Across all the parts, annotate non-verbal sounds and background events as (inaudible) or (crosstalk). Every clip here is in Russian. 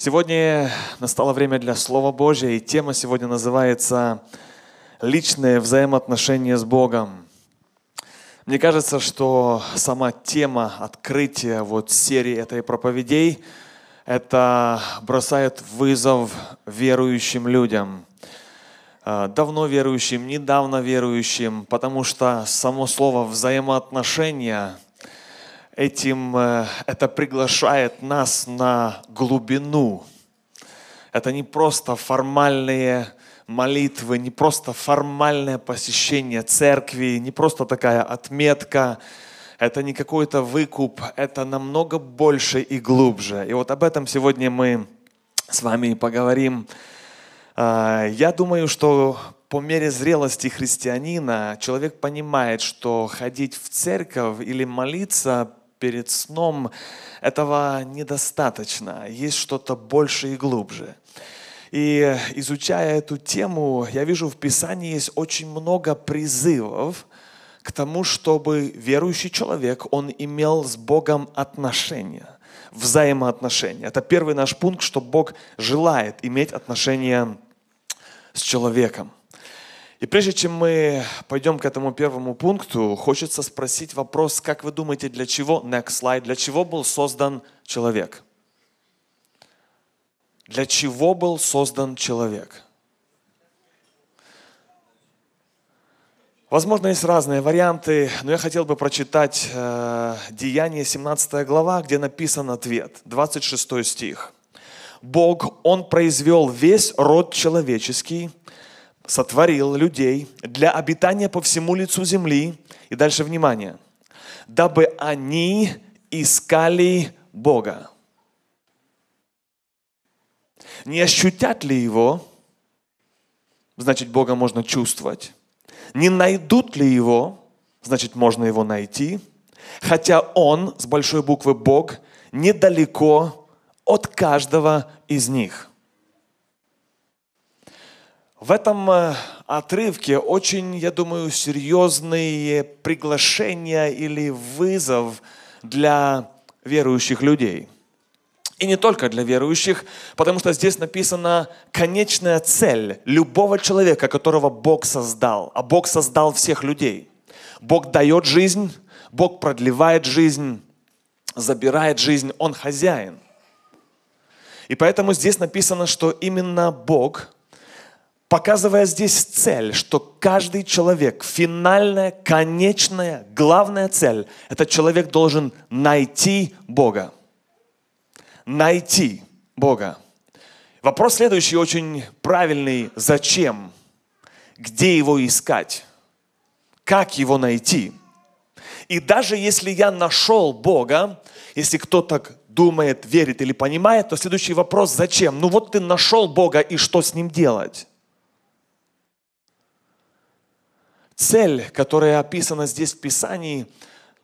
Сегодня настало время для Слова Божьего, и тема сегодня называется «Личные взаимоотношения с Богом». Мне кажется, что сама тема открытия вот серии этой проповедей – это бросает вызов верующим людям. А, давно верующим, недавно верующим, потому что само слово «взаимоотношения» этим э, это приглашает нас на глубину. Это не просто формальные молитвы, не просто формальное посещение церкви, не просто такая отметка, это не какой-то выкуп, это намного больше и глубже. И вот об этом сегодня мы с вами поговорим. А, я думаю, что по мере зрелости христианина человек понимает, что ходить в церковь или молиться перед сном, этого недостаточно. Есть что-то больше и глубже. И изучая эту тему, я вижу в Писании есть очень много призывов к тому, чтобы верующий человек, он имел с Богом отношения, взаимоотношения. Это первый наш пункт, что Бог желает иметь отношения с человеком. И прежде чем мы пойдем к этому первому пункту, хочется спросить вопрос, как вы думаете, для чего, next slide, для чего был создан человек? Для чего был создан человек? Возможно, есть разные варианты, но я хотел бы прочитать э, Деяние 17 глава, где написан ответ, 26 стих. Бог, Он произвел весь род человеческий – сотворил людей для обитания по всему лицу земли. И дальше внимание. Дабы они искали Бога. Не ощутят ли Его, значит, Бога можно чувствовать. Не найдут ли Его, значит, можно Его найти. Хотя Он, с большой буквы Бог, недалеко от каждого из них. В этом э, отрывке очень, я думаю, серьезные приглашения или вызов для верующих людей. И не только для верующих, потому что здесь написана конечная цель любого человека, которого Бог создал. А Бог создал всех людей. Бог дает жизнь, Бог продлевает жизнь, забирает жизнь, Он хозяин. И поэтому здесь написано, что именно Бог – показывая здесь цель, что каждый человек, финальная, конечная, главная цель, этот человек должен найти Бога. Найти Бога. Вопрос следующий, очень правильный. Зачем? Где его искать? Как его найти? И даже если я нашел Бога, если кто так думает, верит или понимает, то следующий вопрос, зачем? Ну вот ты нашел Бога, и что с ним делать? Цель, которая описана здесь в Писании,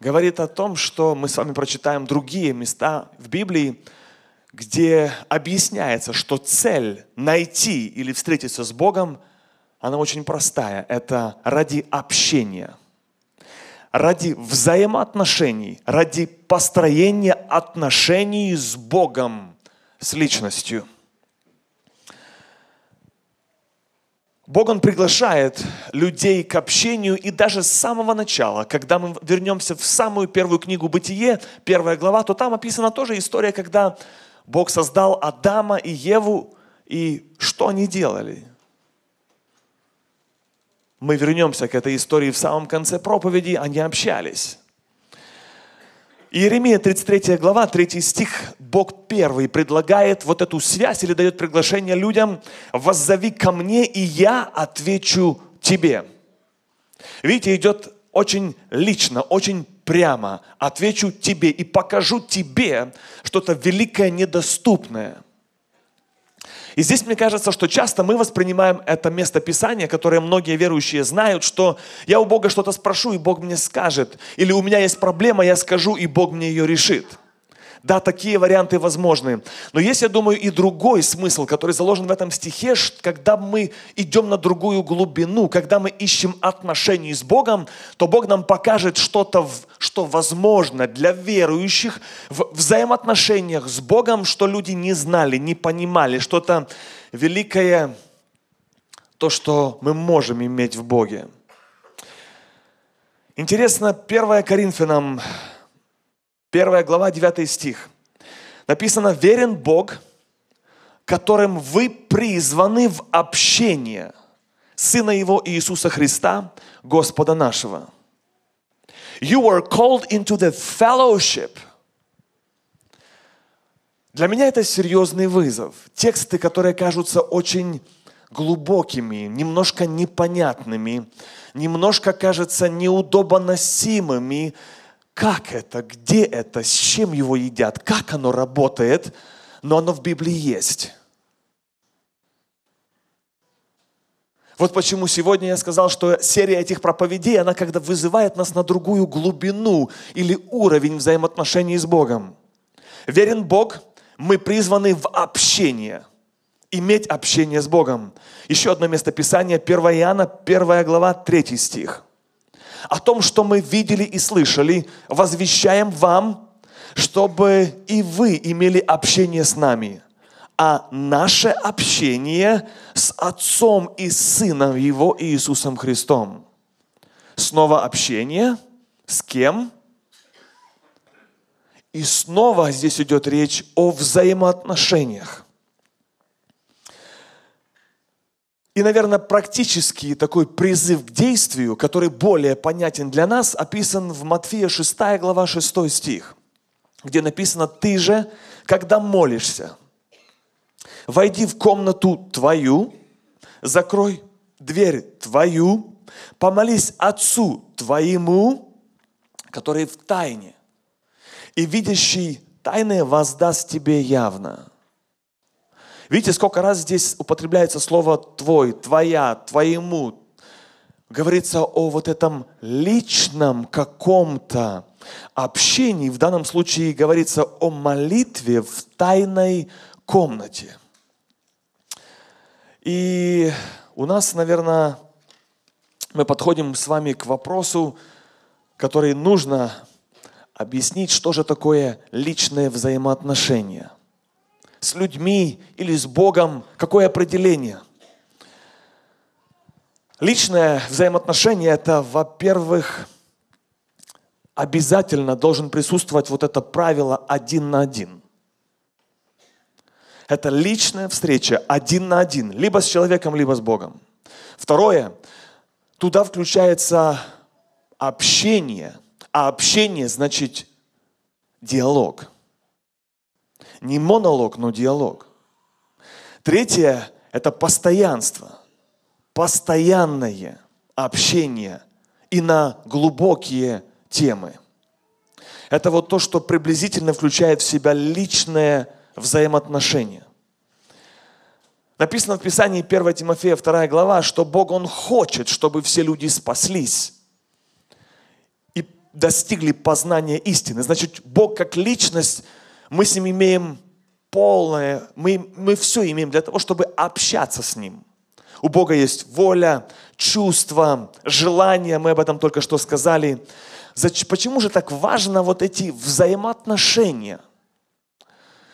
говорит о том, что мы с вами прочитаем другие места в Библии, где объясняется, что цель найти или встретиться с Богом, она очень простая. Это ради общения, ради взаимоотношений, ради построения отношений с Богом, с личностью – Бог, Он приглашает людей к общению, и даже с самого начала, когда мы вернемся в самую первую книгу «Бытие», первая глава, то там описана тоже история, когда Бог создал Адама и Еву, и что они делали? Мы вернемся к этой истории в самом конце проповеди, они общались. Иеремия 33 глава, 3 стих, Бог первый предлагает вот эту связь или дает приглашение людям, «Воззови ко мне, и я отвечу тебе». Видите, идет очень лично, очень прямо. Отвечу тебе и покажу тебе что-то великое, недоступное. И здесь мне кажется, что часто мы воспринимаем это место Писания, которое многие верующие знают, что я у Бога что-то спрошу, и Бог мне скажет. Или у меня есть проблема, я скажу, и Бог мне ее решит. Да, такие варианты возможны. Но есть, я думаю, и другой смысл, который заложен в этом стихе, когда мы идем на другую глубину, когда мы ищем отношений с Богом, то Бог нам покажет что-то, что возможно для верующих в взаимоотношениях с Богом, что люди не знали, не понимали, что-то великое, то, что мы можем иметь в Боге. Интересно, 1 Коринфянам 1 глава, 9 стих. Написано, верен Бог, которым вы призваны в общение Сына Его Иисуса Христа, Господа нашего. You were called into the fellowship. Для меня это серьезный вызов. Тексты, которые кажутся очень глубокими, немножко непонятными, немножко, кажется, неудобоносимыми, как это, где это, с чем его едят, как оно работает, но оно в Библии есть. Вот почему сегодня я сказал, что серия этих проповедей, она когда вызывает нас на другую глубину или уровень взаимоотношений с Богом. Верен Бог, мы призваны в общение, иметь общение с Богом. Еще одно место Писания, 1 Иоанна, 1 глава, 3 стих о том, что мы видели и слышали, возвещаем вам, чтобы и вы имели общение с нами. А наше общение с Отцом и Сыном Его Иисусом Христом. Снова общение. С кем? И снова здесь идет речь о взаимоотношениях. И, наверное, практический такой призыв к действию, который более понятен для нас, описан в Матфея 6 глава 6 стих, где написано «Ты же, когда молишься, войди в комнату твою, закрой дверь твою, помолись Отцу твоему, который в тайне, и видящий тайное воздаст тебе явно». Видите, сколько раз здесь употребляется слово «твой», «твоя», «твоему». Говорится о вот этом личном каком-то общении. В данном случае говорится о молитве в тайной комнате. И у нас, наверное, мы подходим с вами к вопросу, который нужно объяснить, что же такое личное взаимоотношение – с людьми или с Богом, какое определение? Личное взаимоотношение – это, во-первых, обязательно должен присутствовать вот это правило один на один. Это личная встреча один на один, либо с человеком, либо с Богом. Второе, туда включается общение, а общение значит диалог – не монолог, но диалог. Третье – это постоянство. Постоянное общение и на глубокие темы. Это вот то, что приблизительно включает в себя личное взаимоотношение. Написано в Писании 1 Тимофея 2 глава, что Бог, Он хочет, чтобы все люди спаслись и достигли познания истины. Значит, Бог как личность мы с ним имеем полное, мы, мы все имеем для того, чтобы общаться с ним. У Бога есть воля, чувства, желания, мы об этом только что сказали. Почему же так важно вот эти взаимоотношения?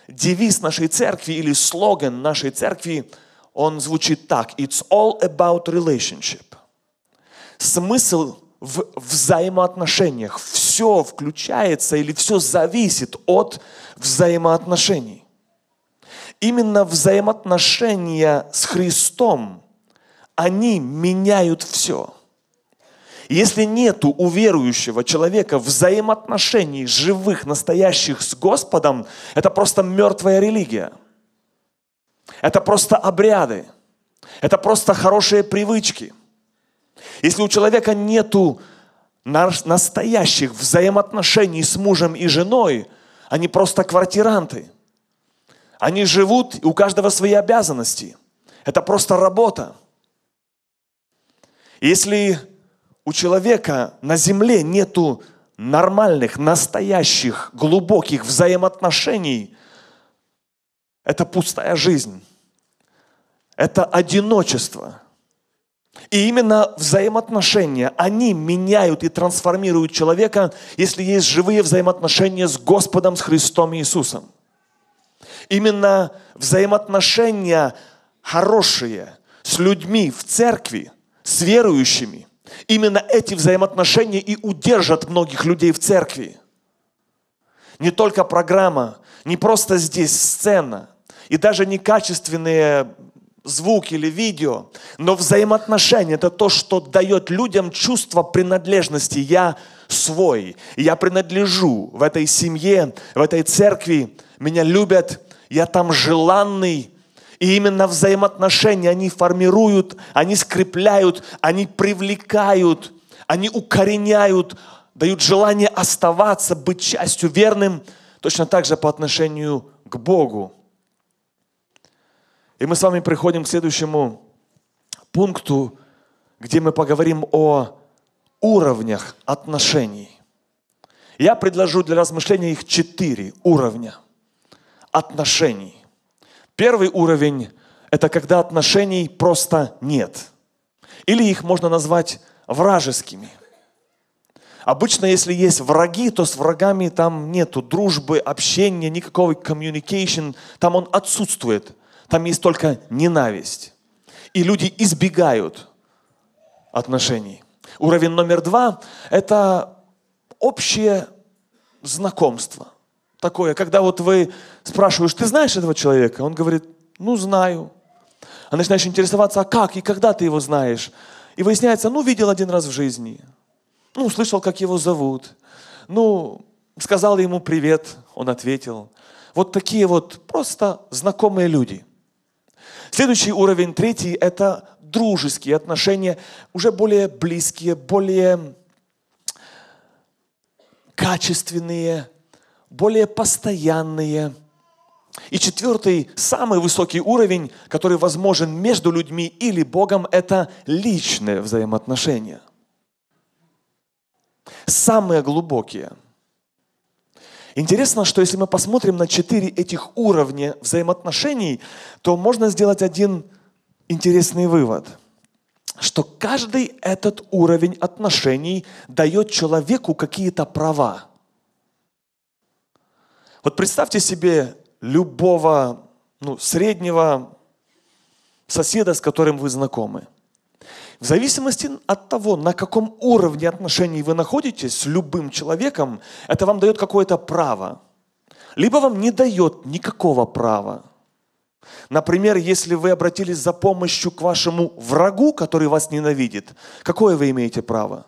Девиз нашей церкви или слоган нашей церкви, он звучит так. It's all about relationship. Смысл в взаимоотношениях. Все включается или все зависит от взаимоотношений. Именно взаимоотношения с Христом, они меняют все. Если нету у верующего человека взаимоотношений живых, настоящих с Господом, это просто мертвая религия. Это просто обряды. Это просто хорошие привычки – если у человека нету настоящих взаимоотношений с мужем и женой, они просто квартиранты. Они живут, у каждого свои обязанности. Это просто работа. Если у человека на земле нету нормальных, настоящих, глубоких взаимоотношений – это пустая жизнь. Это одиночество. И именно взаимоотношения, они меняют и трансформируют человека, если есть живые взаимоотношения с Господом, с Христом Иисусом. Именно взаимоотношения хорошие с людьми в церкви, с верующими, именно эти взаимоотношения и удержат многих людей в церкви. Не только программа, не просто здесь сцена, и даже не качественные звук или видео, но взаимоотношения – это то, что дает людям чувство принадлежности. Я свой, я принадлежу в этой семье, в этой церкви, меня любят, я там желанный. И именно взаимоотношения они формируют, они скрепляют, они привлекают, они укореняют, дают желание оставаться, быть частью верным, точно так же по отношению к Богу. И мы с вами приходим к следующему пункту, где мы поговорим о уровнях отношений. Я предложу для размышления их четыре уровня отношений. Первый уровень – это когда отношений просто нет. Или их можно назвать вражескими. Обычно, если есть враги, то с врагами там нету дружбы, общения, никакого communication, там он отсутствует. Там есть только ненависть. И люди избегают отношений. Уровень номер два – это общее знакомство. Такое, когда вот вы спрашиваешь, ты знаешь этого человека? Он говорит, ну знаю. А начинаешь интересоваться, а как и когда ты его знаешь? И выясняется, ну видел один раз в жизни. Ну, слышал, как его зовут. Ну, сказал ему привет, он ответил. Вот такие вот просто знакомые люди – Следующий уровень, третий, это дружеские отношения, уже более близкие, более качественные, более постоянные. И четвертый, самый высокий уровень, который возможен между людьми или Богом, это личные взаимоотношения. Самые глубокие – Интересно, что если мы посмотрим на четыре этих уровня взаимоотношений, то можно сделать один интересный вывод, что каждый этот уровень отношений дает человеку какие-то права. Вот представьте себе любого ну, среднего соседа, с которым вы знакомы – в зависимости от того, на каком уровне отношений вы находитесь с любым человеком, это вам дает какое-то право. Либо вам не дает никакого права. Например, если вы обратились за помощью к вашему врагу, который вас ненавидит, какое вы имеете право?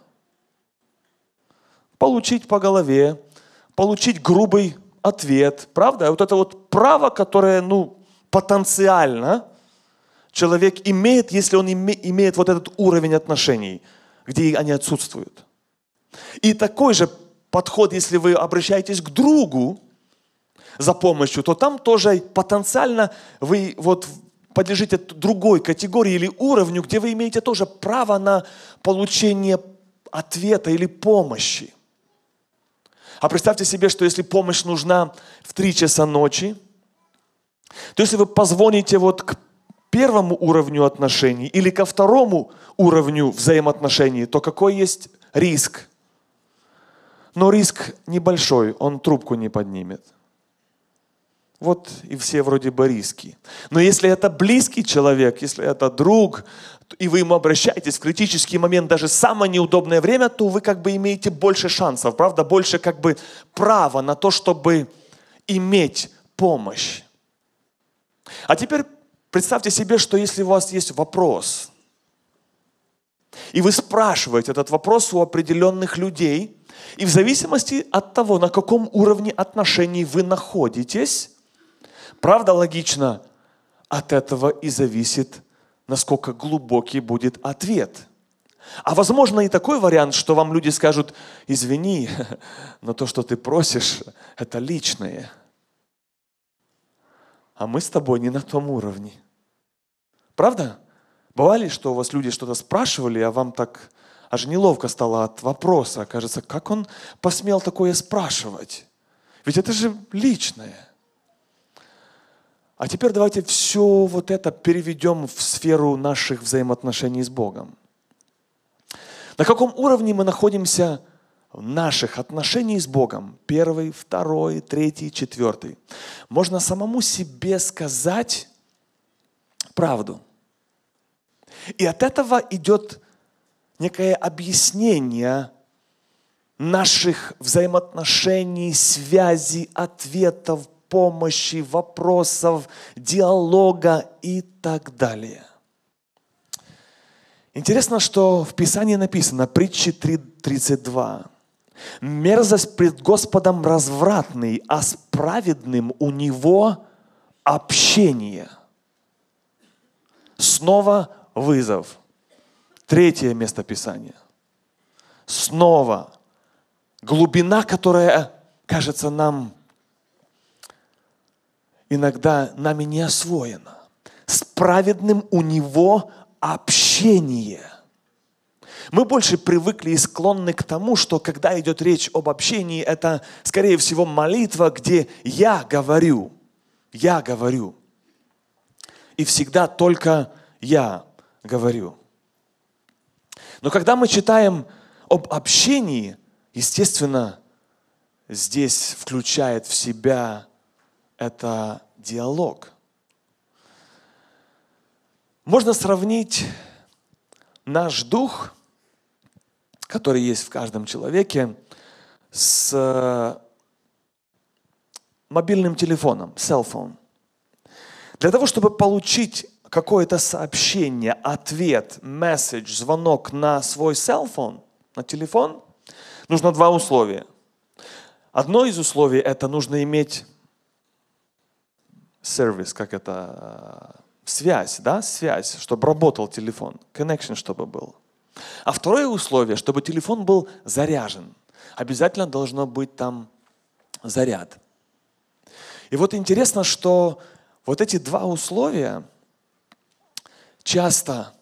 Получить по голове, получить грубый ответ, правда? Вот это вот право, которое, ну, потенциально человек имеет, если он имеет вот этот уровень отношений, где они отсутствуют. И такой же подход, если вы обращаетесь к другу за помощью, то там тоже потенциально вы вот подлежите другой категории или уровню, где вы имеете тоже право на получение ответа или помощи. А представьте себе, что если помощь нужна в 3 часа ночи, то если вы позвоните вот к первому уровню отношений или ко второму уровню взаимоотношений, то какой есть риск? Но риск небольшой, он трубку не поднимет. Вот и все вроде бы риски. Но если это близкий человек, если это друг, и вы ему обращаетесь в критический момент, даже самое неудобное время, то вы как бы имеете больше шансов, правда, больше как бы права на то, чтобы иметь помощь. А теперь Представьте себе, что если у вас есть вопрос, и вы спрашиваете этот вопрос у определенных людей, и в зависимости от того, на каком уровне отношений вы находитесь, правда логично, от этого и зависит, насколько глубокий будет ответ. А возможно и такой вариант, что вам люди скажут, извини, (laughs) но то, что ты просишь, (laughs) это личное – а мы с тобой не на том уровне. Правда? Бывали, что у вас люди что-то спрашивали, а вам так аж неловко стало от вопроса. Кажется, как он посмел такое спрашивать? Ведь это же личное. А теперь давайте все вот это переведем в сферу наших взаимоотношений с Богом. На каком уровне мы находимся в наших отношений с Богом? Первый, второй, третий, четвертый. Можно самому себе сказать правду. И от этого идет некое объяснение наших взаимоотношений, связей, ответов, помощи, вопросов, диалога и так далее. Интересно, что в Писании написано, притчи 3.32. Мерзость пред Господом развратный, а с праведным у него общение. Снова вызов. Третье место Писания. Снова глубина, которая кажется нам иногда нами не освоено. С праведным у него общение. Мы больше привыкли и склонны к тому, что когда идет речь об общении, это, скорее всего, молитва, где я говорю, я говорю. И всегда только я говорю. Но когда мы читаем об общении, естественно, здесь включает в себя это диалог. Можно сравнить наш дух, который есть в каждом человеке, с э, мобильным телефоном, селфон. Для того, чтобы получить какое-то сообщение, ответ, месседж, звонок на свой селфон, на телефон, нужно два условия. Одно из условий – это нужно иметь сервис, как это, связь, да, связь, чтобы работал телефон, connection, чтобы был. А второе условие, чтобы телефон был заряжен. Обязательно должно быть там заряд. И вот интересно, что вот эти два условия часто,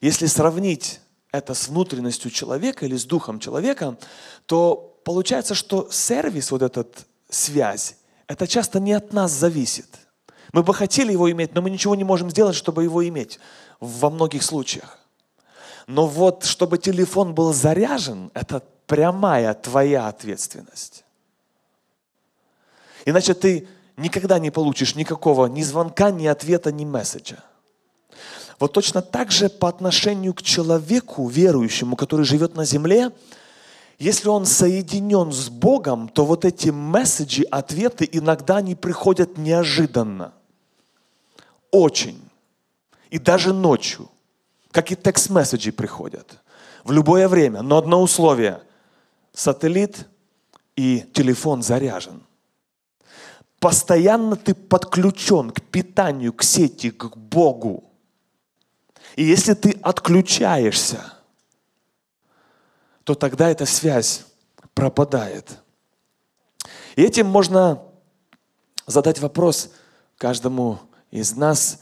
если сравнить это с внутренностью человека или с духом человека, то получается, что сервис, вот этот связь, это часто не от нас зависит – мы бы хотели его иметь, но мы ничего не можем сделать, чтобы его иметь во многих случаях. Но вот, чтобы телефон был заряжен, это прямая твоя ответственность. Иначе ты никогда не получишь никакого ни звонка, ни ответа, ни месседжа. Вот точно так же по отношению к человеку, верующему, который живет на земле, если он соединен с Богом, то вот эти месседжи, ответы иногда не приходят неожиданно. Очень. И даже ночью. Как и текст-месседжи приходят. В любое время. Но одно условие. Сателлит и телефон заряжен. Постоянно ты подключен к питанию, к сети, к Богу. И если ты отключаешься, то тогда эта связь пропадает. И этим можно задать вопрос каждому из нас,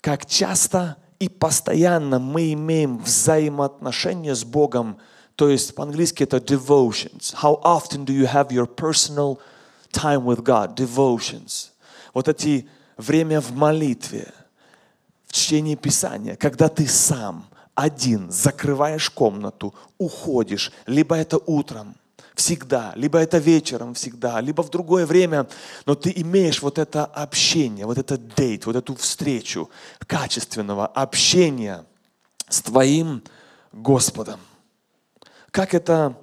как часто и постоянно мы имеем взаимоотношения с Богом, то есть по-английски это devotions. How often do you have your personal time with God? Devotions. Вот эти время в молитве, в чтении Писания, когда ты сам, один, закрываешь комнату, уходишь, либо это утром, всегда, либо это вечером всегда, либо в другое время, но ты имеешь вот это общение, вот этот дейт, вот эту встречу качественного общения с твоим Господом. Как это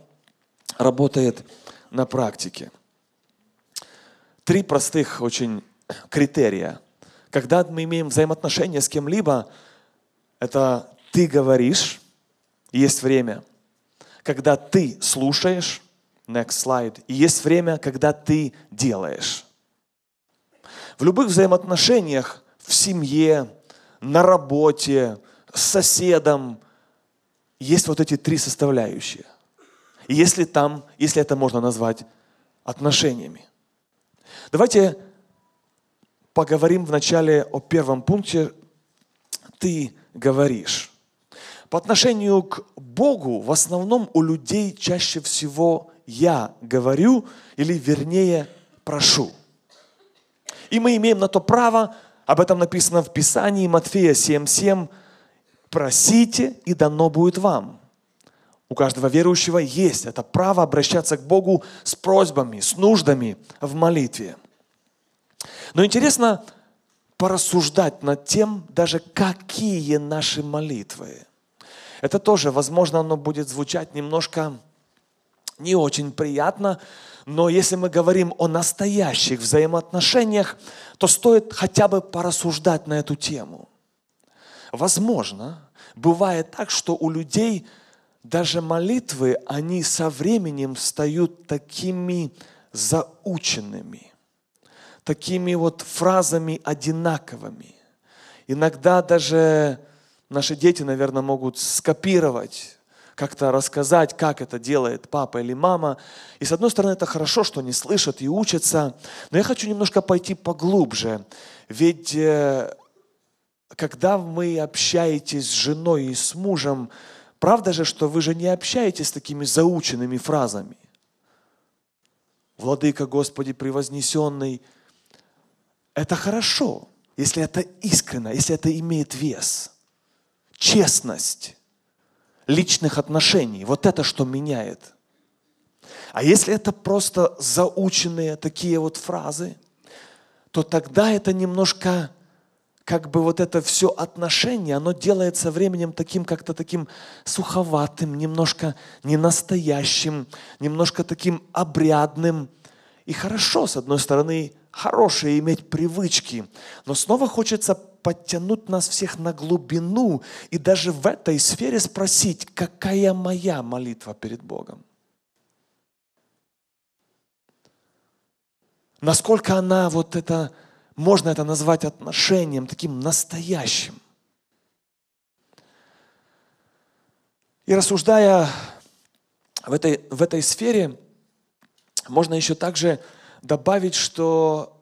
работает на практике? Три простых очень критерия. Когда мы имеем взаимоотношения с кем-либо, это ты говоришь, есть время. Когда ты слушаешь, Next slide. И есть время, когда ты делаешь. В любых взаимоотношениях, в семье, на работе, с соседом, есть вот эти три составляющие. И если там, если это можно назвать отношениями. Давайте поговорим вначале о первом пункте. Ты говоришь. По отношению к Богу в основном у людей чаще всего я говорю, или вернее прошу. И мы имеем на то право, об этом написано в Писании, Матфея 7:7, просите, и дано будет вам. У каждого верующего есть это право обращаться к Богу с просьбами, с нуждами в молитве. Но интересно порассуждать над тем, даже какие наши молитвы. Это тоже, возможно, оно будет звучать немножко не очень приятно, но если мы говорим о настоящих взаимоотношениях, то стоит хотя бы порассуждать на эту тему. Возможно, бывает так, что у людей даже молитвы, они со временем стают такими заученными, такими вот фразами одинаковыми. Иногда даже наши дети, наверное, могут скопировать, как-то рассказать, как это делает папа или мама. И с одной стороны, это хорошо, что они слышат и учатся, но я хочу немножко пойти поглубже. Ведь э, когда вы общаетесь с женой и с мужем, правда же, что вы же не общаетесь с такими заученными фразами. Владыка Господи превознесенный. Это хорошо, если это искренно, если это имеет вес. Честность личных отношений. Вот это что меняет. А если это просто заученные такие вот фразы, то тогда это немножко как бы вот это все отношение, оно делается временем таким как-то таким суховатым, немножко ненастоящим, немножко таким обрядным. И хорошо, с одной стороны, хорошее иметь привычки, но снова хочется подтянуть нас всех на глубину и даже в этой сфере спросить, какая моя молитва перед Богом. Насколько она вот это можно это назвать отношением таким настоящим. И рассуждая в этой, в этой сфере, можно еще также добавить, что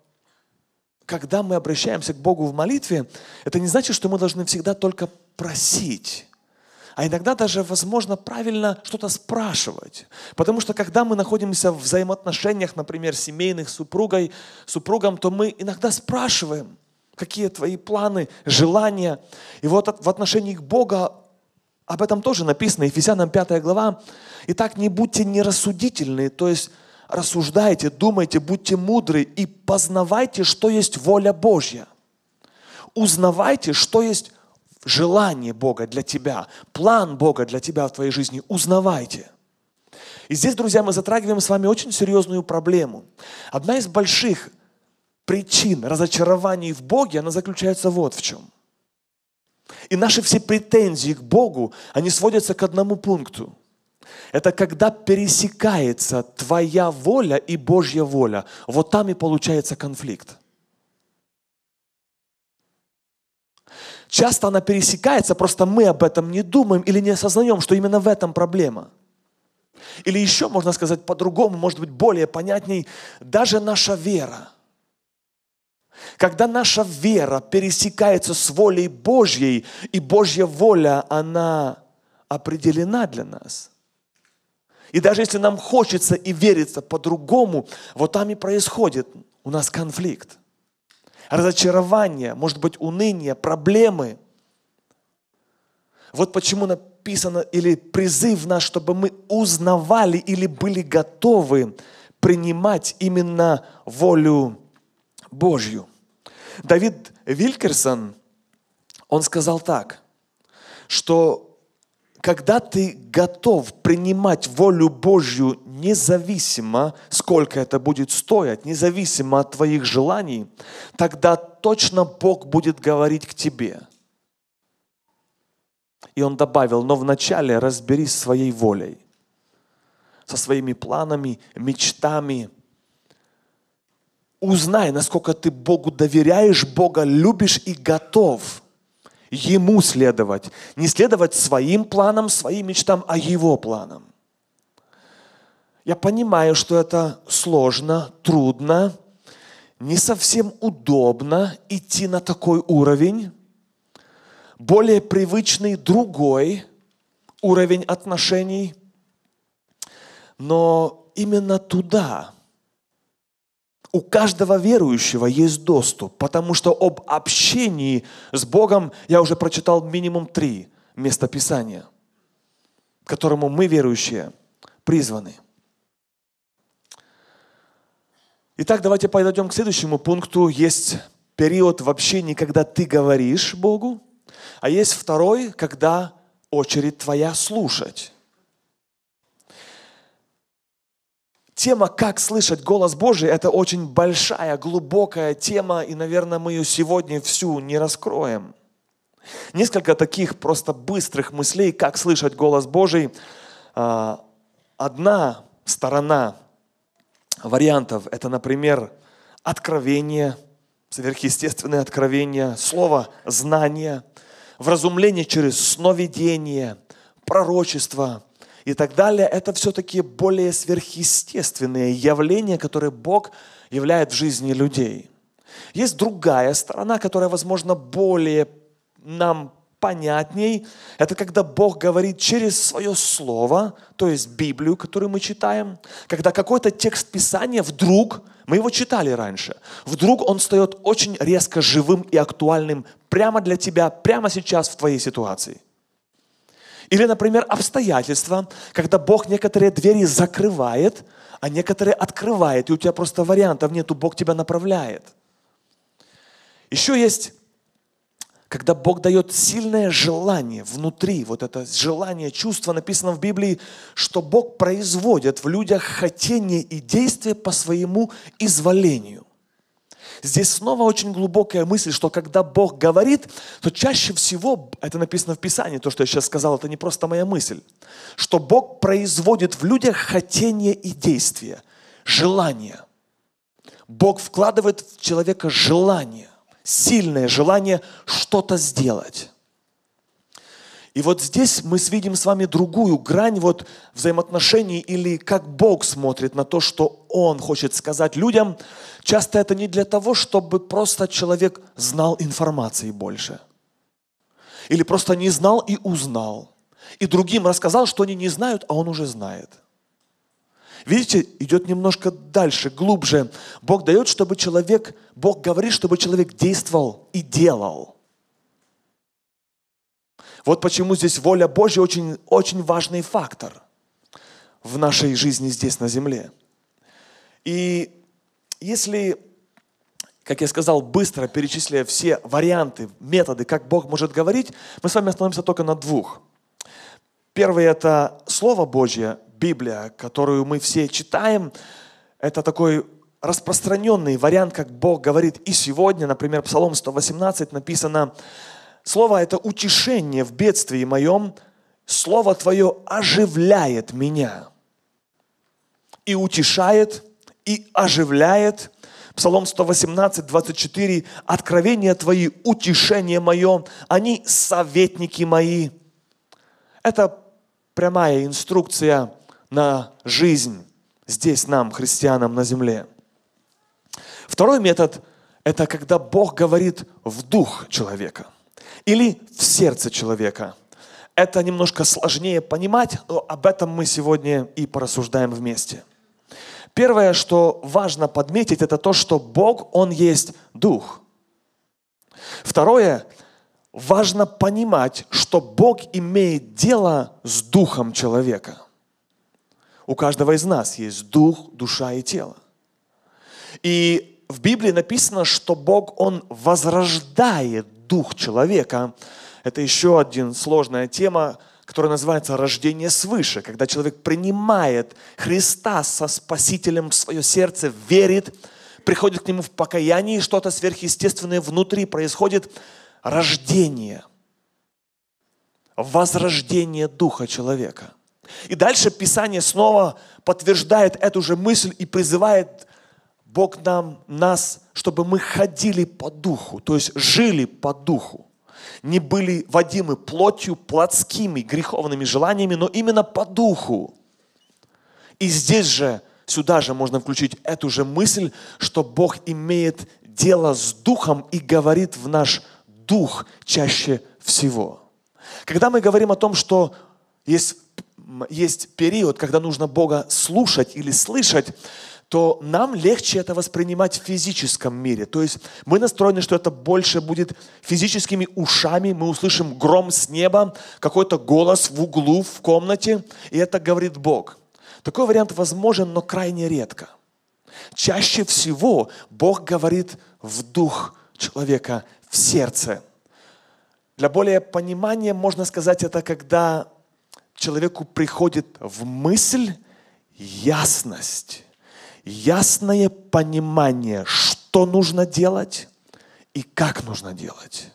когда мы обращаемся к Богу в молитве, это не значит, что мы должны всегда только просить. А иногда даже, возможно, правильно что-то спрашивать. Потому что когда мы находимся в взаимоотношениях, например, семейных с супругой, супругом, то мы иногда спрашиваем, какие твои планы, желания. И вот в отношении к Бога об этом тоже написано, Ефесянам 5 глава. Итак, не будьте нерассудительны, то есть рассуждайте, думайте, будьте мудры и познавайте, что есть воля Божья. Узнавайте, что есть желание Бога для тебя, план Бога для тебя в твоей жизни, узнавайте. И здесь, друзья, мы затрагиваем с вами очень серьезную проблему. Одна из больших причин разочарований в Боге, она заключается вот в чем. И наши все претензии к Богу, они сводятся к одному пункту. Это когда пересекается твоя воля и Божья воля. Вот там и получается конфликт. Часто она пересекается, просто мы об этом не думаем или не осознаем, что именно в этом проблема. Или еще можно сказать по-другому, может быть более понятней, даже наша вера. Когда наша вера пересекается с волей Божьей, и Божья воля, она определена для нас. И даже если нам хочется и верится по-другому, вот там и происходит у нас конфликт разочарование, может быть, уныние, проблемы. Вот почему написано или призыв наш, чтобы мы узнавали или были готовы принимать именно волю Божью. Давид Вилькерсон, он сказал так, что когда ты готов принимать волю Божью независимо, сколько это будет стоить, независимо от твоих желаний, тогда точно Бог будет говорить к тебе. И он добавил, но вначале разберись своей волей, со своими планами, мечтами. Узнай, насколько ты Богу доверяешь, Бога любишь и готов – Ему следовать. Не следовать своим планам, своим мечтам, а Его планам. Я понимаю, что это сложно, трудно, не совсем удобно идти на такой уровень. Более привычный другой, уровень отношений, но именно туда у каждого верующего есть доступ, потому что об общении с Богом я уже прочитал минимум три места Писания, к которому мы, верующие, призваны. Итак, давайте подойдем к следующему пункту. Есть период в общении, когда ты говоришь Богу, а есть второй, когда очередь твоя слушать. Тема «Как слышать голос Божий» – это очень большая, глубокая тема, и, наверное, мы ее сегодня всю не раскроем. Несколько таких просто быстрых мыслей, как слышать голос Божий. А, одна сторона вариантов – это, например, откровение, сверхъестественное откровение, слово «знание», вразумление через сновидение, пророчество – и так далее, это все-таки более сверхъестественные явления, которые Бог являет в жизни людей. Есть другая сторона, которая, возможно, более нам понятней. Это когда Бог говорит через свое слово, то есть Библию, которую мы читаем, когда какой-то текст Писания вдруг, мы его читали раньше, вдруг он стает очень резко живым и актуальным прямо для тебя, прямо сейчас в твоей ситуации. Или, например, обстоятельства, когда Бог некоторые двери закрывает, а некоторые открывает, и у тебя просто вариантов нету, Бог тебя направляет. Еще есть, когда Бог дает сильное желание внутри, вот это желание, чувство, написано в Библии, что Бог производит в людях хотение и действие по своему изволению. Здесь снова очень глубокая мысль, что когда Бог говорит, то чаще всего, это написано в Писании, то, что я сейчас сказал, это не просто моя мысль, что Бог производит в людях хотение и действие, желание. Бог вкладывает в человека желание, сильное желание что-то сделать. И вот здесь мы видим с вами другую грань вот взаимоотношений или как Бог смотрит на то, что Он хочет сказать людям. Часто это не для того, чтобы просто человек знал информации больше. Или просто не знал и узнал. И другим рассказал, что они не знают, а он уже знает. Видите, идет немножко дальше, глубже. Бог дает, чтобы человек, Бог говорит, чтобы человек действовал и делал – вот почему здесь воля Божья очень, очень важный фактор в нашей жизни здесь на земле. И если, как я сказал, быстро перечисляя все варианты, методы, как Бог может говорить, мы с вами остановимся только на двух. Первый – это Слово Божье, Библия, которую мы все читаем. Это такой распространенный вариант, как Бог говорит и сегодня. Например, Псалом 118 написано Слово – это утешение в бедствии моем. Слово Твое оживляет меня. И утешает, и оживляет. Псалом 118, 24. «Откровения Твои, утешение мое, они советники мои». Это прямая инструкция на жизнь здесь нам, христианам на земле. Второй метод – это когда Бог говорит в дух человека или в сердце человека. Это немножко сложнее понимать, но об этом мы сегодня и порассуждаем вместе. Первое, что важно подметить, это то, что Бог, Он есть Дух. Второе, важно понимать, что Бог имеет дело с Духом человека. У каждого из нас есть Дух, душа и тело. И в Библии написано, что Бог, Он возрождает дух человека. Это еще один сложная тема, которая называется рождение свыше, когда человек принимает Христа со Спасителем в свое сердце, верит, приходит к Нему в покаянии, что-то сверхъестественное внутри происходит, рождение, возрождение духа человека. И дальше Писание снова подтверждает эту же мысль и призывает Бог нам, нас, чтобы мы ходили по духу, то есть жили по духу. Не были водимы плотью, плотскими, греховными желаниями, но именно по духу. И здесь же, сюда же можно включить эту же мысль, что Бог имеет дело с духом и говорит в наш дух чаще всего. Когда мы говорим о том, что есть, есть период, когда нужно Бога слушать или слышать, то нам легче это воспринимать в физическом мире. То есть мы настроены, что это больше будет физическими ушами. Мы услышим гром с неба, какой-то голос в углу, в комнате, и это говорит Бог. Такой вариант возможен, но крайне редко. Чаще всего Бог говорит в дух человека, в сердце. Для более понимания можно сказать это, когда человеку приходит в мысль ясность ясное понимание, что нужно делать и как нужно делать.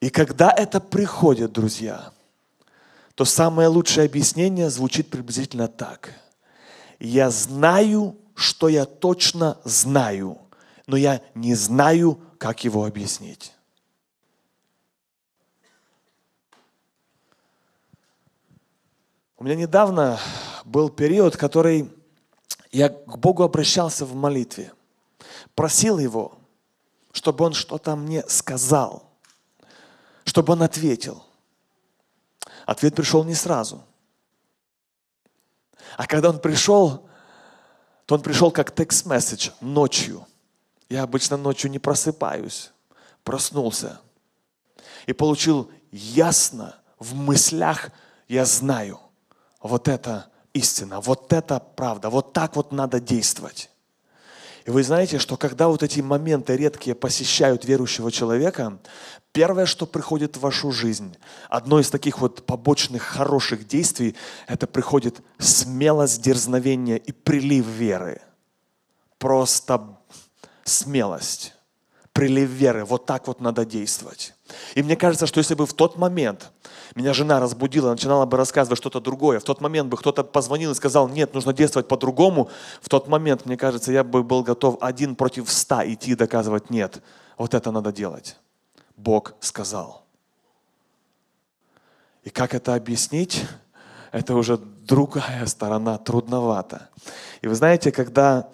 И когда это приходит, друзья, то самое лучшее объяснение звучит приблизительно так. Я знаю, что я точно знаю, но я не знаю, как его объяснить. У меня недавно был период, который я к Богу обращался в молитве, просил Его, чтобы Он что-то мне сказал, чтобы Он ответил. Ответ пришел не сразу. А когда он пришел, то он пришел как текст-месседж ночью. Я обычно ночью не просыпаюсь. Проснулся и получил ясно в мыслях, я знаю, вот это истина, вот это правда, вот так вот надо действовать. И вы знаете, что когда вот эти моменты редкие посещают верующего человека, первое, что приходит в вашу жизнь, одно из таких вот побочных хороших действий, это приходит смелость, дерзновение и прилив веры. Просто смелость, прилив веры. Вот так вот надо действовать. И мне кажется, что если бы в тот момент меня жена разбудила, начинала бы рассказывать что-то другое. В тот момент бы кто-то позвонил и сказал, нет, нужно действовать по-другому. В тот момент, мне кажется, я бы был готов один против ста идти и доказывать, нет, вот это надо делать. Бог сказал. И как это объяснить? Это уже другая сторона, трудновато. И вы знаете, когда,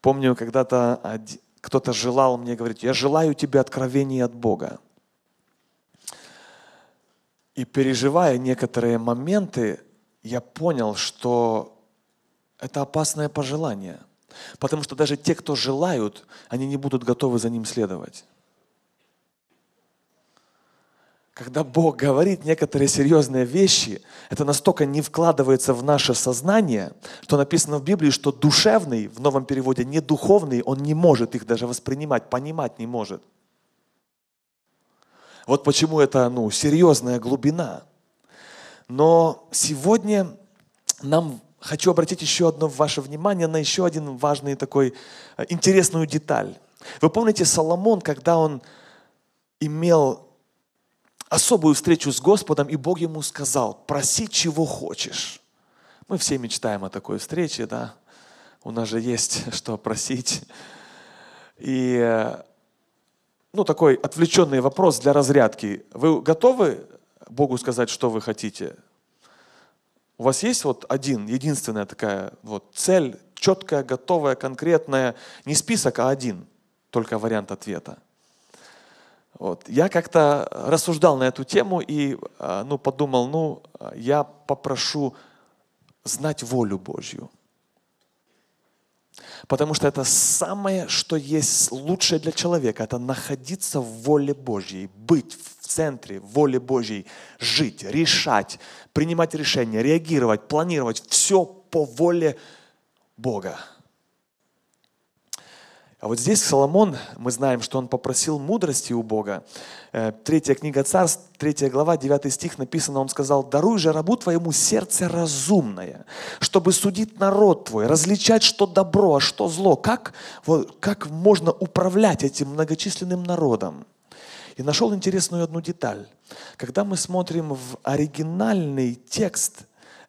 помню, когда-то кто-то желал мне говорить, я желаю тебе откровения от Бога. И переживая некоторые моменты, я понял, что это опасное пожелание. Потому что даже те, кто желают, они не будут готовы за ним следовать. Когда Бог говорит некоторые серьезные вещи, это настолько не вкладывается в наше сознание, что написано в Библии, что душевный, в новом переводе, не духовный, он не может их даже воспринимать, понимать не может. Вот почему это ну, серьезная глубина. Но сегодня нам хочу обратить еще одно ваше внимание на еще один важный такой э, интересную деталь. Вы помните Соломон, когда он имел особую встречу с Господом, и Бог ему сказал, проси, чего хочешь. Мы все мечтаем о такой встрече, да? У нас же есть (laughs) что просить. И э, ну, такой отвлеченный вопрос для разрядки. Вы готовы Богу сказать, что вы хотите? У вас есть вот один, единственная такая вот цель, четкая, готовая, конкретная, не список, а один, только вариант ответа. Вот. Я как-то рассуждал на эту тему и а, ну, подумал, ну, я попрошу знать волю Божью. Потому что это самое, что есть лучшее для человека, это находиться в воле Божьей, быть в центре воли Божьей, жить, решать, принимать решения, реагировать, планировать, все по воле Бога. А вот здесь Соломон, мы знаем, что он попросил мудрости у Бога. Э, третья книга Царств, третья глава, девятый стих написано, он сказал, «Даруй же рабу твоему сердце разумное, чтобы судить народ твой, различать, что добро, а что зло». Как, вот, как можно управлять этим многочисленным народом? И нашел интересную одну деталь. Когда мы смотрим в оригинальный текст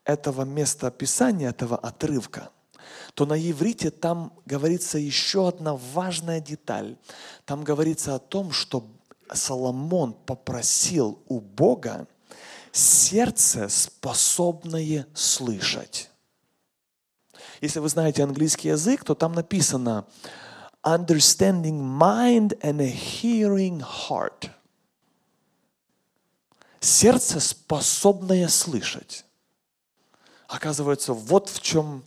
этого места Писания, этого отрывка – то на иврите там говорится еще одна важная деталь. Там говорится о том, что Соломон попросил у Бога сердце, способное слышать. Если вы знаете английский язык, то там написано understanding mind and a hearing heart. сердце, способное слышать. Оказывается, вот в чем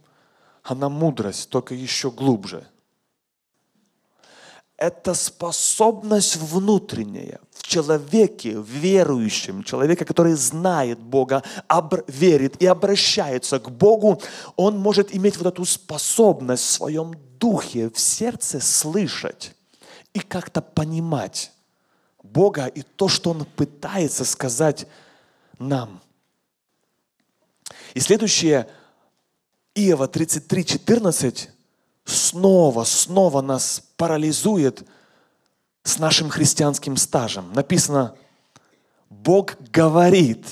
она мудрость, только еще глубже. Это способность внутренняя в человеке, в верующем, человека, который знает Бога, верит и обращается к Богу, он может иметь вот эту способность в своем духе, в сердце слышать и как-то понимать Бога и то, что Он пытается сказать нам. И следующее, Иова 33, 14, снова, снова нас парализует с нашим христианским стажем. Написано, Бог говорит,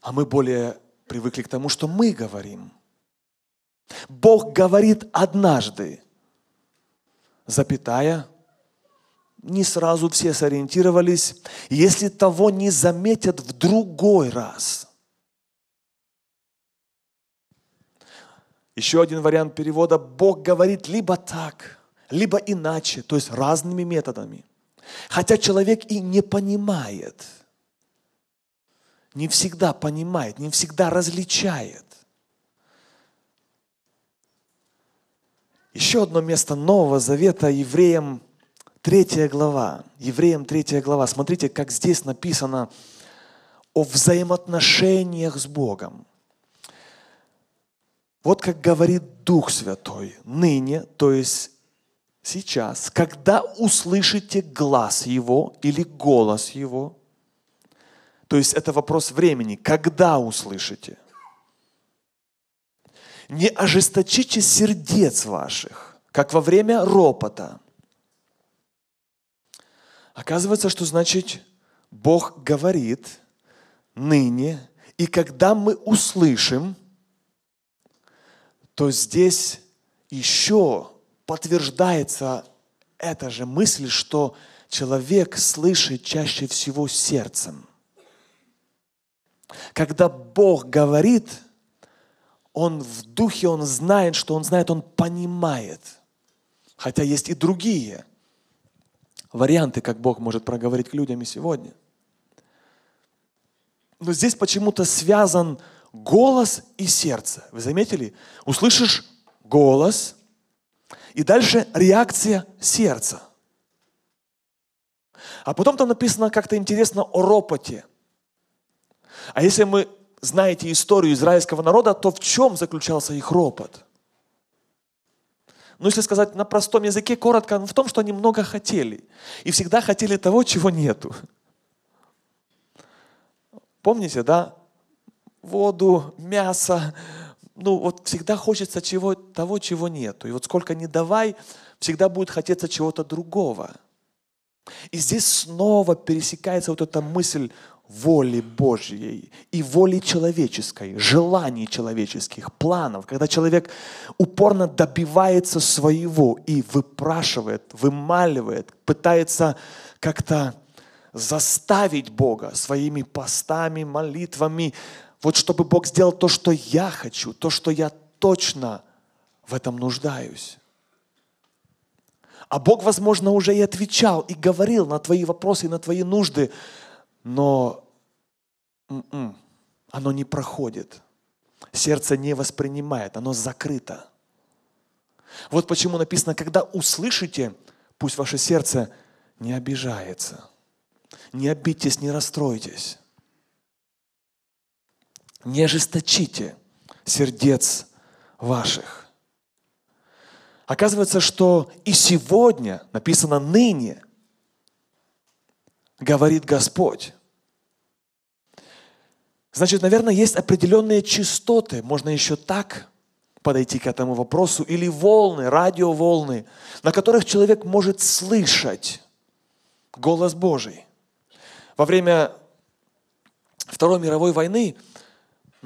а мы более привыкли к тому, что мы говорим. Бог говорит однажды, запятая, не сразу все сориентировались, если того не заметят в другой раз. Еще один вариант перевода. Бог говорит либо так, либо иначе, то есть разными методами. Хотя человек и не понимает, не всегда понимает, не всегда различает. Еще одно место Нового Завета евреям, третья глава. Евреям третья глава. Смотрите, как здесь написано о взаимоотношениях с Богом. Вот как говорит Дух Святой, ныне, то есть сейчас, когда услышите глаз Его или голос Его, то есть это вопрос времени, когда услышите – не ожесточите сердец ваших, как во время ропота. Оказывается, что значит Бог говорит ныне, и когда мы услышим, то здесь еще подтверждается эта же мысль, что человек слышит чаще всего сердцем. Когда Бог говорит – он в духе, он знает, что он знает, он понимает. Хотя есть и другие варианты, как Бог может проговорить к людям и сегодня. Но здесь почему-то связан голос и сердце. Вы заметили? Услышишь голос, и дальше реакция сердца. А потом там написано как-то интересно о ропоте. А если мы знаете историю израильского народа, то в чем заключался их ропот? Ну, если сказать на простом языке, коротко, в том, что они много хотели. И всегда хотели того, чего нету. Помните, да? Воду, мясо. Ну, вот всегда хочется чего, того, чего нету. И вот сколько не давай, всегда будет хотеться чего-то другого. И здесь снова пересекается вот эта мысль воли Божьей и воли человеческой, желаний человеческих, планов, когда человек упорно добивается своего и выпрашивает, вымаливает, пытается как-то заставить Бога своими постами, молитвами, вот чтобы Бог сделал то, что я хочу, то, что я точно в этом нуждаюсь. А Бог, возможно, уже и отвечал, и говорил на твои вопросы, и на твои нужды, но м-м, оно не проходит. Сердце не воспринимает, оно закрыто. Вот почему написано, когда услышите, пусть ваше сердце не обижается. Не обидьтесь, не расстройтесь. Не ожесточите сердец ваших. Оказывается, что и сегодня, написано ныне, говорит Господь. Значит, наверное, есть определенные частоты, можно еще так подойти к этому вопросу, или волны, радиоволны, на которых человек может слышать голос Божий. Во время Второй мировой войны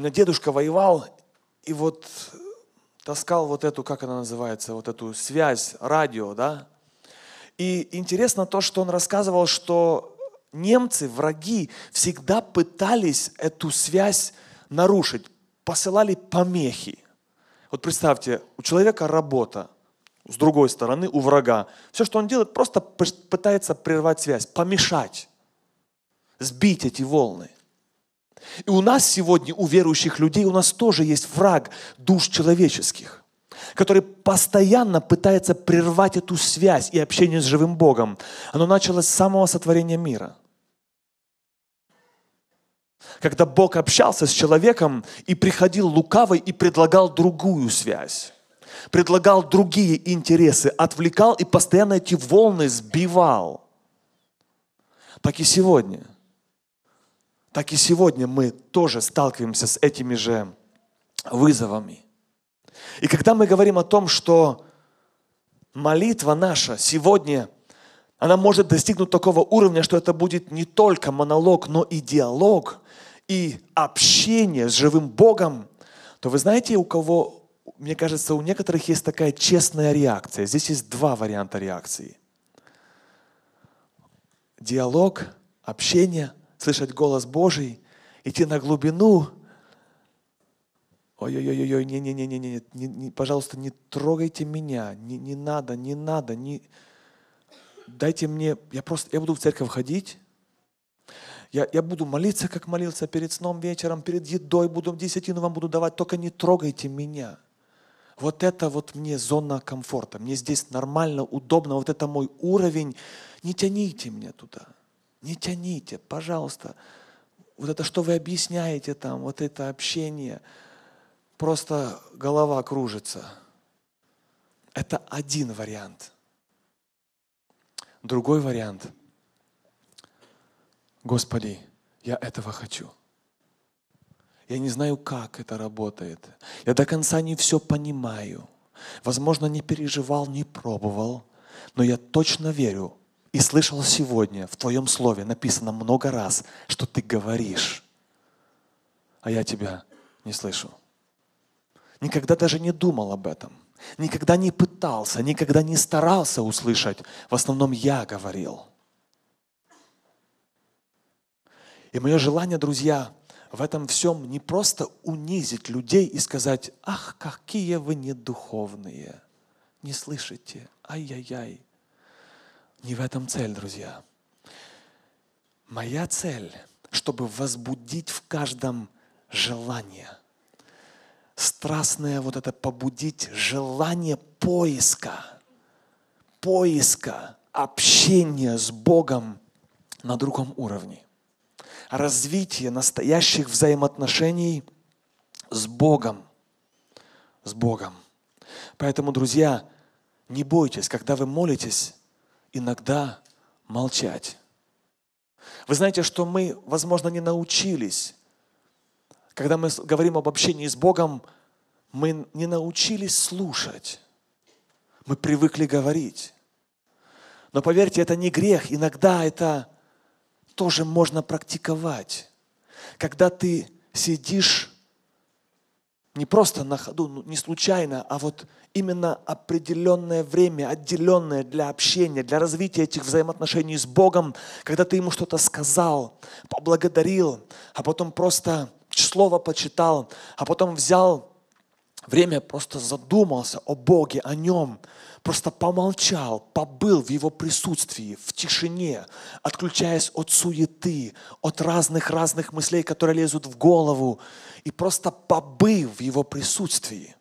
меня дедушка воевал, и вот таскал вот эту, как она называется, вот эту связь, радио, да. И интересно то, что он рассказывал, что немцы, враги, всегда пытались эту связь нарушить, посылали помехи. Вот представьте, у человека работа, с другой стороны, у врага. Все, что он делает, просто пытается прервать связь, помешать, сбить эти волны. И у нас сегодня, у верующих людей, у нас тоже есть враг душ человеческих, который постоянно пытается прервать эту связь и общение с живым Богом. Оно началось с самого сотворения мира. Когда Бог общался с человеком и приходил лукавый и предлагал другую связь предлагал другие интересы, отвлекал и постоянно эти волны сбивал. Так и сегодня. Так и сегодня мы тоже сталкиваемся с этими же вызовами. И когда мы говорим о том, что молитва наша сегодня, она может достигнуть такого уровня, что это будет не только монолог, но и диалог, и общение с живым Богом, то вы знаете, у кого мне кажется, у некоторых есть такая честная реакция. Здесь есть два варианта реакции. Диалог, общение, слышать голос Божий, идти на глубину. Ой-ой-ой, не-не-не-не, не, не, пожалуйста, не трогайте меня, не, не надо, не надо, не... дайте мне, я просто, я буду в церковь ходить, я, я буду молиться, как молился перед сном вечером, перед едой, буду десятину вам буду давать, только не трогайте меня – вот это вот мне зона комфорта, мне здесь нормально, удобно, вот это мой уровень, не тяните меня туда, не тяните, пожалуйста. Вот это, что вы объясняете там, вот это общение, просто голова кружится. Это один вариант. Другой вариант. Господи, я этого хочу. Я не знаю, как это работает. Я до конца не все понимаю. Возможно, не переживал, не пробовал. Но я точно верю и слышал сегодня в Твоем Слове написано много раз, что Ты говоришь, а я Тебя не слышу. Никогда даже не думал об этом. Никогда не пытался, никогда не старался услышать. В основном я говорил. И мое желание, друзья, в этом всем не просто унизить людей и сказать, ах, какие вы недуховные, не слышите, ай-яй-яй. Не в этом цель, друзья. Моя цель, чтобы возбудить в каждом желание, страстное вот это побудить желание поиска, поиска, общения с Богом на другом уровне развитие настоящих взаимоотношений с Богом. С Богом. Поэтому, друзья, не бойтесь, когда вы молитесь, иногда молчать. Вы знаете, что мы, возможно, не научились. Когда мы говорим об общении с Богом, мы не научились слушать. Мы привыкли говорить. Но поверьте, это не грех. Иногда это тоже можно практиковать. Когда ты сидишь не просто на ходу, ну, не случайно, а вот именно определенное время, отделенное для общения, для развития этих взаимоотношений с Богом, когда ты ему что-то сказал, поблагодарил, а потом просто слово почитал, а потом взял время, просто задумался о Боге, о Нем, просто помолчал, побыл в его присутствии, в тишине, отключаясь от суеты, от разных-разных мыслей, которые лезут в голову, и просто побыв в его присутствии.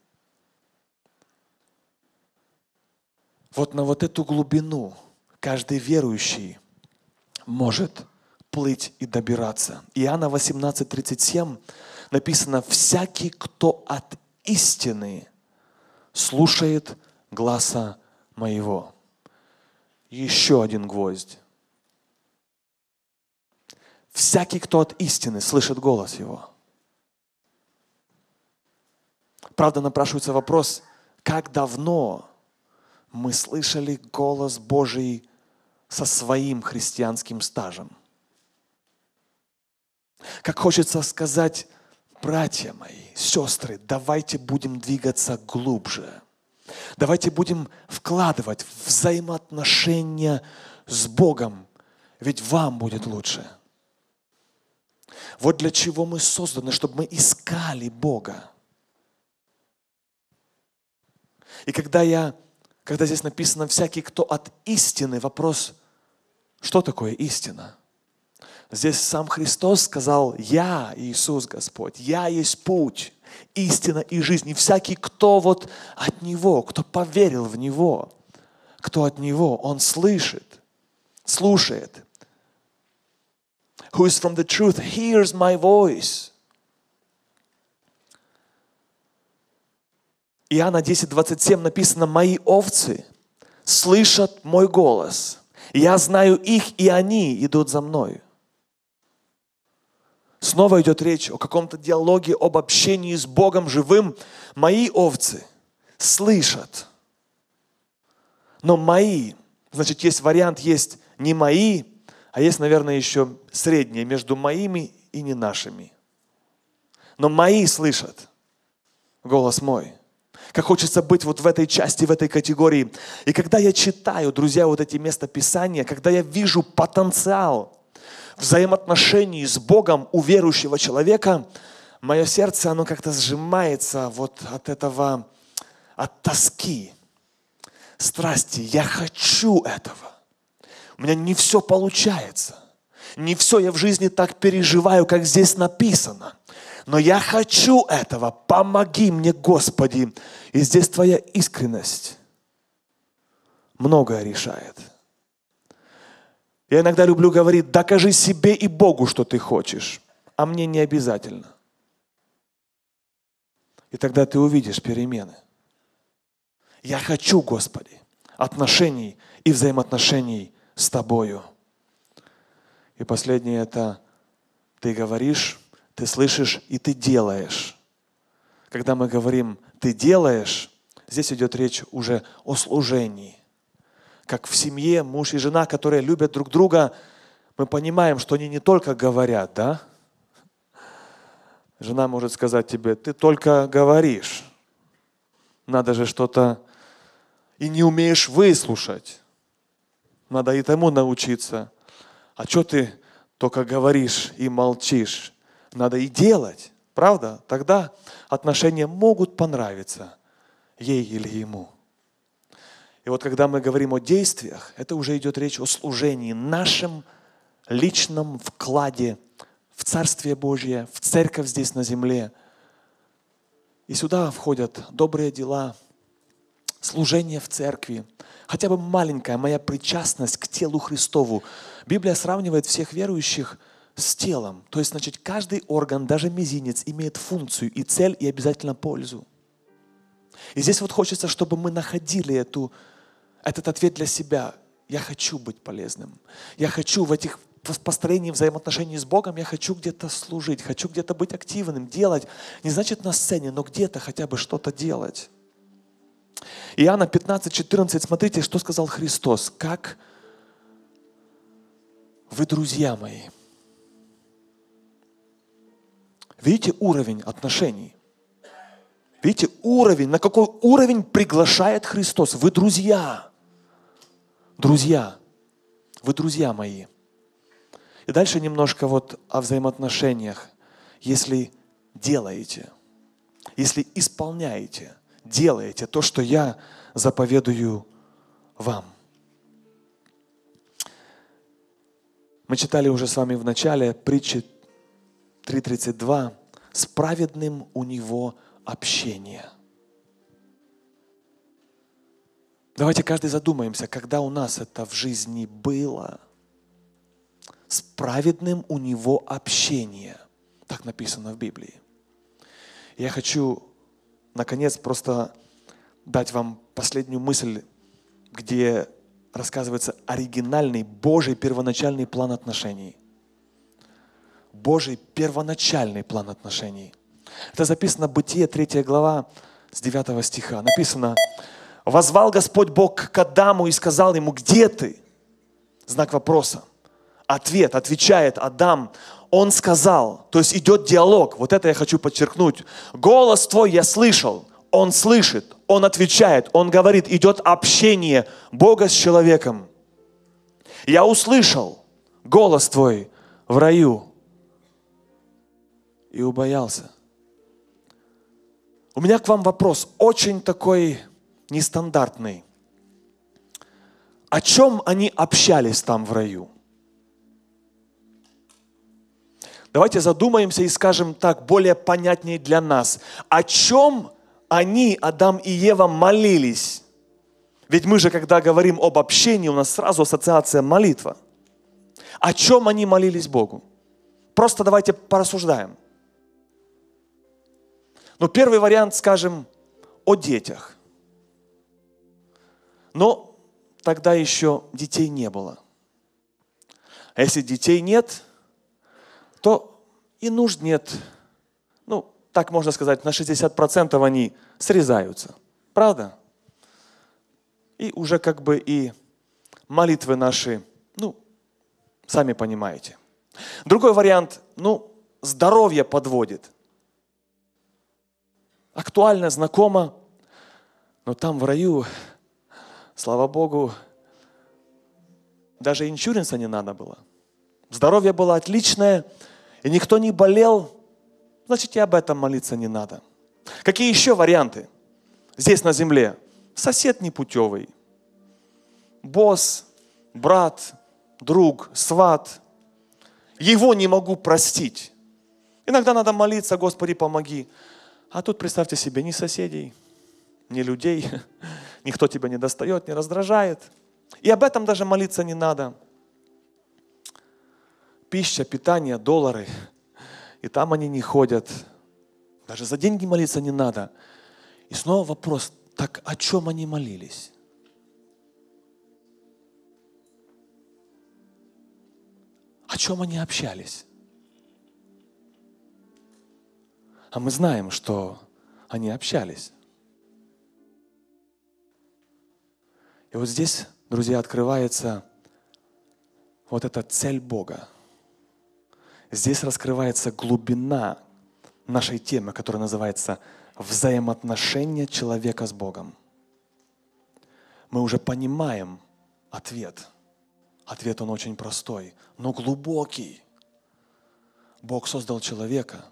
Вот на вот эту глубину каждый верующий может плыть и добираться. Иоанна 18:37 написано, «Всякий, кто от истины слушает гласа моего. Еще один гвоздь. Всякий, кто от истины слышит голос его. Правда, напрашивается вопрос, как давно мы слышали голос Божий со своим христианским стажем? Как хочется сказать, братья мои, сестры, давайте будем двигаться глубже – Давайте будем вкладывать взаимоотношения с Богом, ведь вам будет лучше. Вот для чего мы созданы, чтобы мы искали Бога. И когда я когда здесь написано «всякий, кто от истины», вопрос, что такое истина? Здесь сам Христос сказал, «Я, Иисус Господь, Я есть путь, истина и жизнь». И всякий, кто вот от Него, кто поверил в Него, кто от Него, он слышит, слушает. Who is from the truth hears my voice. Иоанна 10, 27 написано, «Мои овцы слышат мой голос. Я знаю их, и они идут за мною». Снова идет речь о каком-то диалоге, об общении с Богом живым. Мои овцы слышат. Но мои, значит, есть вариант, есть не мои, а есть, наверное, еще среднее между моими и не нашими. Но мои слышат голос мой. Как хочется быть вот в этой части, в этой категории. И когда я читаю, друзья, вот эти места Писания, когда я вижу потенциал взаимоотношений с Богом у верующего человека, мое сердце, оно как-то сжимается вот от этого, от тоски, страсти. Я хочу этого. У меня не все получается. Не все я в жизни так переживаю, как здесь написано. Но я хочу этого. Помоги мне, Господи. И здесь Твоя искренность многое решает. Я иногда люблю говорить, докажи себе и Богу, что ты хочешь, а мне не обязательно. И тогда ты увидишь перемены. Я хочу, Господи, отношений и взаимоотношений с Тобою. И последнее это ты говоришь, ты слышишь и ты делаешь. Когда мы говорим «ты делаешь», здесь идет речь уже о служении. Как в семье муж и жена, которые любят друг друга, мы понимаем, что они не только говорят, да? Жена может сказать тебе, ты только говоришь. Надо же что-то и не умеешь выслушать. Надо и тому научиться. А что ты только говоришь и молчишь? Надо и делать, правда? Тогда отношения могут понравиться ей или ему. И вот когда мы говорим о действиях, это уже идет речь о служении, нашем личном вкладе в Царствие Божье, в церковь здесь на земле. И сюда входят добрые дела, служение в церкви, хотя бы маленькая моя причастность к телу Христову. Библия сравнивает всех верующих с телом. То есть, значит, каждый орган, даже мизинец, имеет функцию и цель, и обязательно пользу. И здесь вот хочется, чтобы мы находили эту, этот ответ для себя. Я хочу быть полезным. Я хочу в этих построении взаимоотношений с Богом, я хочу где-то служить, хочу где-то быть активным, делать. Не значит на сцене, но где-то хотя бы что-то делать. Иоанна 15, 14, смотрите, что сказал Христос. Как вы, друзья мои. Видите уровень отношений? Видите уровень, на какой уровень приглашает Христос? Вы друзья. Друзья. Вы друзья мои. И дальше немножко вот о взаимоотношениях. Если делаете, если исполняете, делаете то, что я заповедую вам. Мы читали уже с вами в начале притчи 3.32. С праведным у него общение. Давайте каждый задумаемся, когда у нас это в жизни было. С праведным у него общение. Так написано в Библии. Я хочу наконец, просто дать вам последнюю мысль, где рассказывается оригинальный Божий первоначальный план отношений. Божий первоначальный план отношений. Это записано в Бытие 3 глава с 9 стиха. Написано, «Возвал Господь Бог к Адаму и сказал ему, где ты?» Знак вопроса. Ответ, отвечает Адам, он сказал, то есть идет диалог, вот это я хочу подчеркнуть. Голос твой я слышал, он слышит, он отвечает, он говорит, идет общение Бога с человеком. Я услышал голос твой в раю и убоялся. У меня к вам вопрос, очень такой нестандартный. о чем они общались там в раю? Давайте задумаемся и скажем так, более понятнее для нас. О чем они, Адам и Ева, молились? Ведь мы же, когда говорим об общении, у нас сразу ассоциация молитва. О чем они молились Богу? Просто давайте порассуждаем. Ну, первый вариант, скажем, о детях. Но тогда еще детей не было. А если детей нет, то и нужд нет. Ну, так можно сказать, на 60% они срезаются. Правда? И уже как бы и молитвы наши, ну, сами понимаете. Другой вариант, ну, здоровье подводит. Актуально, знакомо, но там в раю, слава Богу, даже иншуренса не надо было. Здоровье было отличное, и никто не болел, значит и об этом молиться не надо. Какие еще варианты здесь на земле? Сосед непутевый, босс, брат, друг, сват. Его не могу простить. Иногда надо молиться, Господи, помоги. А тут представьте себе, ни соседей, ни людей, (laughs) никто тебя не достает, не раздражает. И об этом даже молиться не надо пища, питание, доллары. И там они не ходят. Даже за деньги молиться не надо. И снова вопрос, так о чем они молились? О чем они общались? А мы знаем, что они общались. И вот здесь, друзья, открывается вот эта цель Бога – Здесь раскрывается глубина нашей темы, которая называется взаимоотношения человека с Богом. Мы уже понимаем ответ. Ответ он очень простой, но глубокий. Бог создал человека,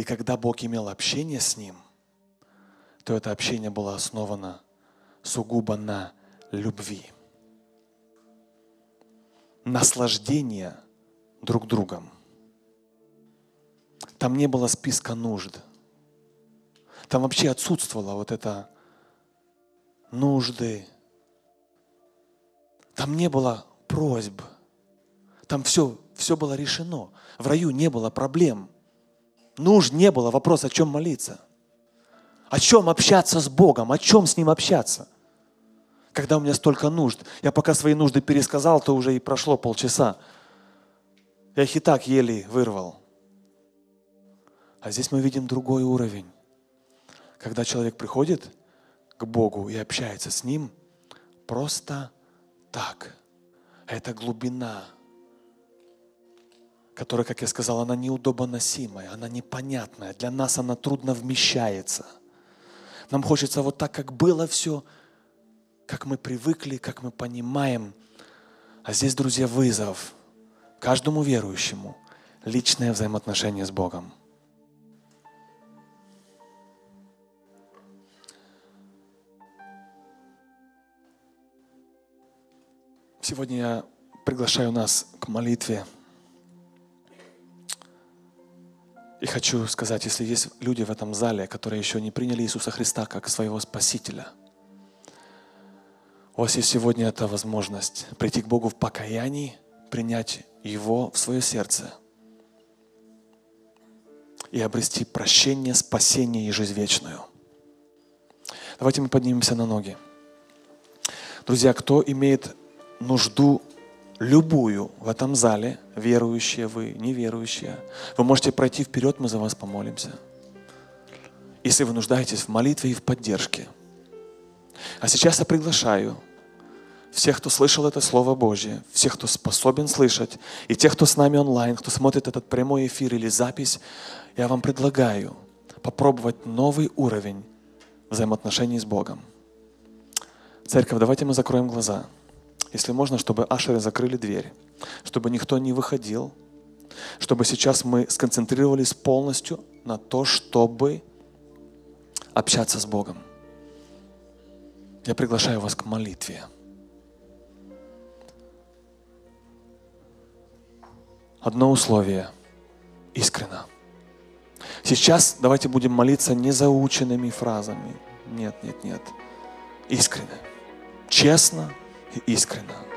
и когда Бог имел общение с ним, то это общение было основано сугубо на любви. Наслаждение друг другом – там не было списка нужд. Там вообще отсутствовало вот это нужды. Там не было просьб. Там все, все было решено. В раю не было проблем. Нужд не было. Вопрос, о чем молиться. О чем общаться с Богом, о чем с Ним общаться. Когда у меня столько нужд. Я пока свои нужды пересказал, то уже и прошло полчаса. Я их и так еле вырвал. А здесь мы видим другой уровень. Когда человек приходит к Богу и общается с Ним просто так. Это глубина, которая, как я сказал, она неудобоносимая, она непонятная. Для нас она трудно вмещается. Нам хочется вот так, как было все, как мы привыкли, как мы понимаем. А здесь, друзья, вызов каждому верующему личное взаимоотношение с Богом. Сегодня я приглашаю нас к молитве. И хочу сказать, если есть люди в этом зале, которые еще не приняли Иисуса Христа как своего Спасителя, у вас есть сегодня эта возможность прийти к Богу в покаянии, принять Его в свое сердце и обрести прощение, спасение и жизнь вечную. Давайте мы поднимемся на ноги. Друзья, кто имеет нужду любую в этом зале, верующие вы, неверующие, вы можете пройти вперед, мы за вас помолимся. Если вы нуждаетесь в молитве и в поддержке. А сейчас я приглашаю всех, кто слышал это Слово Божье, всех, кто способен слышать, и тех, кто с нами онлайн, кто смотрит этот прямой эфир или запись, я вам предлагаю попробовать новый уровень взаимоотношений с Богом. Церковь, давайте мы закроем глаза если можно, чтобы ашеры закрыли дверь, чтобы никто не выходил, чтобы сейчас мы сконцентрировались полностью на то, чтобы общаться с Богом. Я приглашаю вас к молитве. Одно условие – искренно. Сейчас давайте будем молиться не заученными фразами. Нет, нет, нет. Искренне. Честно, искренно.